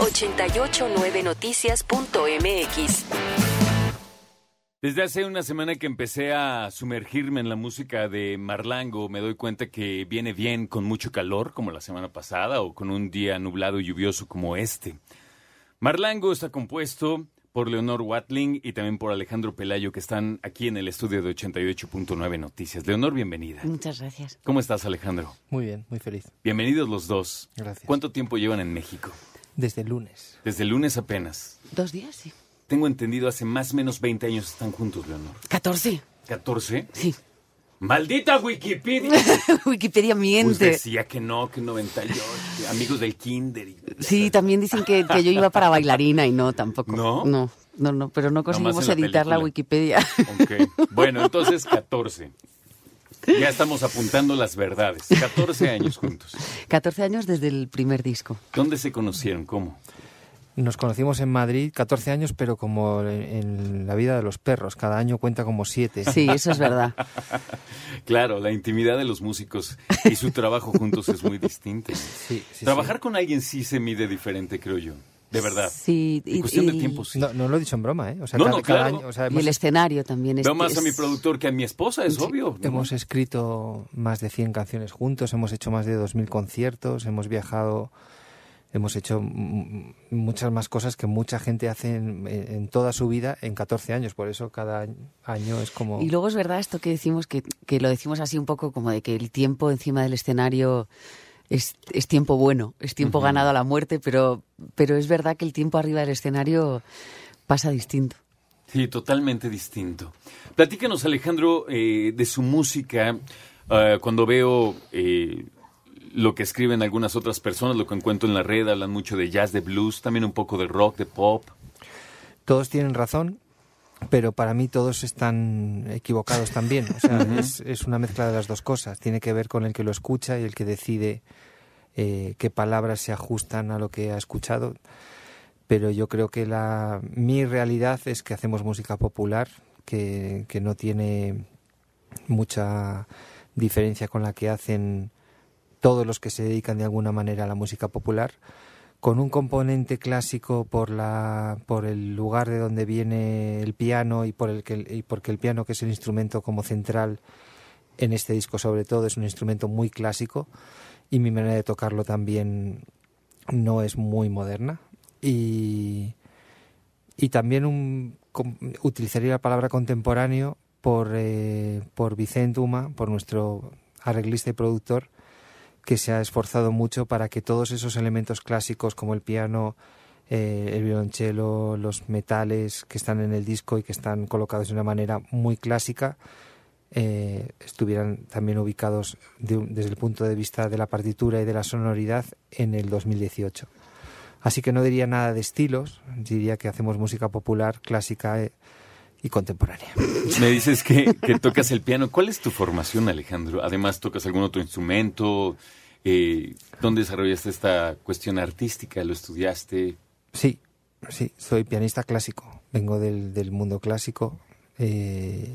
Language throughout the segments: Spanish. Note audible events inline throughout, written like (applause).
889noticias.mx. Desde hace una semana que empecé a sumergirme en la música de Marlango, me doy cuenta que viene bien con mucho calor, como la semana pasada, o con un día nublado y lluvioso como este. Marlango está compuesto por Leonor Watling y también por Alejandro Pelayo, que están aquí en el estudio de 88.9 Noticias. Leonor, bienvenida. Muchas gracias. ¿Cómo estás, Alejandro? Muy bien, muy feliz. Bienvenidos los dos. Gracias. ¿Cuánto tiempo llevan en México? Desde el lunes. Desde el lunes apenas. Dos días, sí. Tengo entendido, hace más o menos 20 años están juntos, Leonor. 14. ¿14? Sí. ¡Maldita Wikipedia! (laughs) Wikipedia Pues miente. decía que no, que 98, que amigos del kinder. y- Sí, también dicen que, que yo iba para bailarina y no, tampoco. ¿No? No, no, no, pero no conseguimos la editar la película. Wikipedia. Ok. Bueno, entonces 14. Ya estamos apuntando las verdades. 14 años juntos. 14 años desde el primer disco. ¿Dónde se conocieron? ¿Cómo? Nos conocimos en Madrid 14 años, pero como en, la vida de los perros, cada año cuenta como siete. Sí, eso es verdad. (laughs) Claro, la intimidad de los músicos y su trabajo juntos es muy distinta. Sí, sí, Trabajar con alguien sí se mide diferente, creo yo. De verdad. Sí, En y, cuestión de y- tiempo, sí. No, no lo he dicho en broma, ¿eh? O sea, No, cada, no, cada claro. año, o sea, y el escenario también. Es, Veo más a mi productor que a mi esposa, es obvio. ¿no? hemos escrito más de 100 canciones juntos, hemos hecho más de 2.000 conciertos, hemos viajado, hemos hecho muchas más cosas que mucha gente hace en, en toda su vida en 14 años. Por eso cada año es como... Y luego es verdad esto que decimos, que, que lo decimos así un poco como de que el tiempo encima del escenario es, es tiempo bueno, es tiempo ganado a la muerte, pero, pero es verdad que el tiempo arriba del escenario pasa distinto. Sí, totalmente distinto. Platícanos, Alejandro, eh, de su música. Ah, cuando veo eh, lo que escriben algunas otras personas, lo que encuentro en la red, hablan mucho de jazz, de blues, también un poco de rock, de pop. todos tienen razón, pero para mí todos están equivocados también. O sea, es, es una mezcla de las dos cosas. Tiene que ver con el que lo escucha y el que decide eh, qué palabras se ajustan a lo que ha escuchado. Pero yo creo que la, mi realidad es que hacemos música popular, que, que no tiene mucha diferencia con la que hacen todos los que se dedican de alguna manera a la música popular con un componente clásico por la por el lugar de donde viene el piano y por el que y porque el piano que es el instrumento como central en este disco sobre todo es un instrumento muy clásico y mi manera de tocarlo también no es muy moderna. Y y también utilizaría la palabra contemporáneo por eh, por Vicente Uma, por nuestro arreglista y productor que se ha esforzado mucho para que todos esos elementos clásicos como el piano, eh, el violonchelo, los metales que están en el disco y que están colocados de una manera muy clásica, eh, estuvieran también ubicados de desde el punto de vista de la partitura y de la sonoridad en el 2018. Así que no diría nada de estilos, diría que hacemos música popular, clásica eh, y contemporánea. Me dices que, que tocas el piano. ¿Cuál es tu formación, Alejandro? Además, ¿tocas algún otro instrumento? Eh, ¿Dónde desarrollaste esta cuestión artística? ¿Lo estudiaste? Sí, sí, soy pianista clásico, vengo del, del mundo clásico. eh,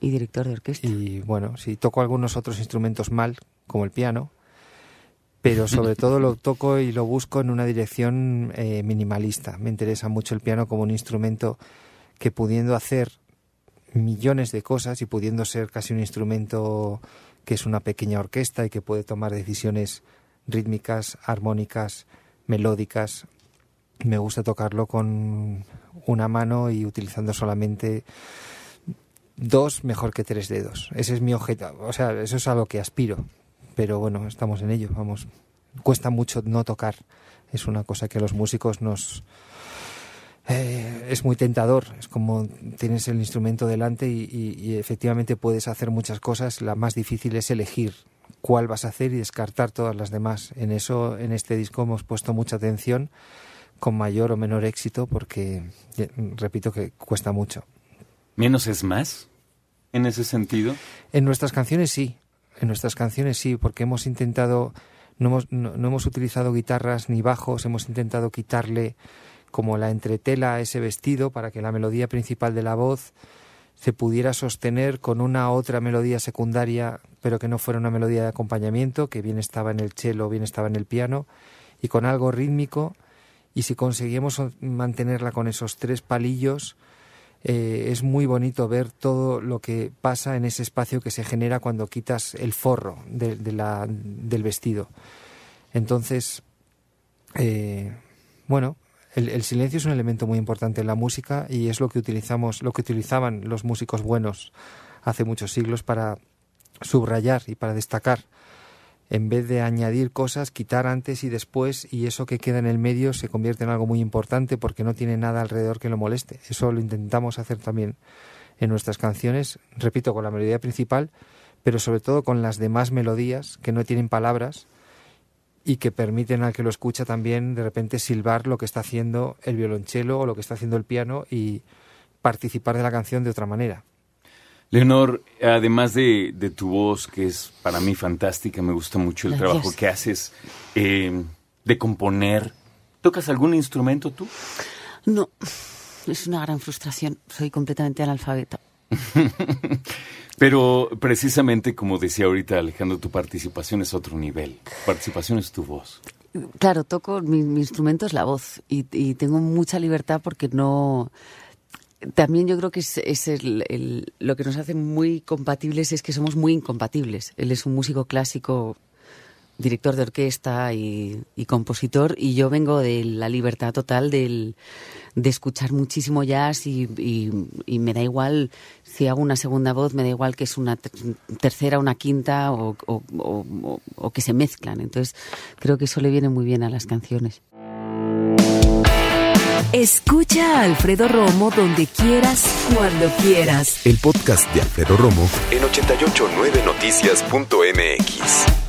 Y director de orquesta. y bueno, sí, toco algunos otros instrumentos mal, como el piano, pero sobre (laughs) todo lo toco y lo busco en una dirección eh, minimalista. Me interesa mucho el piano como un instrumento que pudiendo hacer millones de cosas y pudiendo ser casi un instrumento que es una pequeña orquesta y que puede tomar decisiones rítmicas, armónicas, melódicas, me gusta tocarlo con una mano y utilizando solamente dos mejor que tres dedos. Ese es mi objetivo. O sea, eso es a lo que aspiro. Pero bueno, estamos en ello. Vamos. Cuesta mucho no tocar. Es una cosa que a los músicos nos. Eh, es muy tentador. Es como tienes el instrumento delante y, y- y efectivamente puedes hacer muchas cosas. La más difícil es elegir cuál vas a hacer y descartar todas las demás. En eso, en este disco hemos puesto mucha atención, con mayor o menor éxito, porque, eh, repito, que cuesta mucho. ¿Menos es más? En ese sentido. En nuestras canciones sí, en nuestras canciones sí, porque hemos intentado, no hemos, no, no hemos utilizado guitarras ni bajos, hemos intentado quitarle como la entretela a ese vestido para que la melodía principal de la voz se pudiera sostener con una otra melodía secundaria, pero que no fuera una melodía de acompañamiento, que bien estaba en el cello, bien estaba en el piano, y con algo rítmico, y si conseguimos mantenerla con esos tres palillos, eh, es muy bonito ver todo lo que pasa en ese espacio que se genera cuando quitas el forro de, de la, del vestido. Entonces, eh, bueno, el, silencio es un elemento muy importante en la música y es lo que utilizamos, lo que utilizaban los músicos buenos hace muchos siglos para subrayar y para destacar. En vez de añadir cosas, quitar antes y después y eso que queda en el medio se convierte en algo muy importante porque no tiene nada alrededor que lo moleste. Eso lo intentamos hacer también en nuestras canciones, repito, con la melodía principal, pero sobre todo con las demás melodías que no tienen palabras y que permiten al que lo escucha también de repente silbar lo que está haciendo el violonchelo o lo que está haciendo el piano y participar de la canción de otra manera. Leonor, además de, de tu voz, que es para mí fantástica, me gusta mucho el Gracias. trabajo que haces eh, de componer. ¿Tocas algún instrumento tú? No, es una gran frustración. Soy completamente analfabeta. (laughs) Pero precisamente como decía ahorita Alejandro, tu participación es otro nivel. Participación es tu voz. Claro, toco, mi, instrumento es la voz y, tengo mucha libertad porque no... También yo creo que es, el, lo que nos hace muy compatibles es que somos muy incompatibles. Él es un músico clásico, director de orquesta y, y compositor y yo vengo de la libertad total del, de escuchar muchísimo jazz y, y, y, me da igual si hago una segunda voz, me da igual que es una tercera, una quinta o, o, o, o, que se mezclan. Entonces creo que eso le viene muy bien a las canciones. Escucha a Alfredo Romo donde quieras, cuando quieras. El podcast de Alfredo Romo en 889noticias.mx.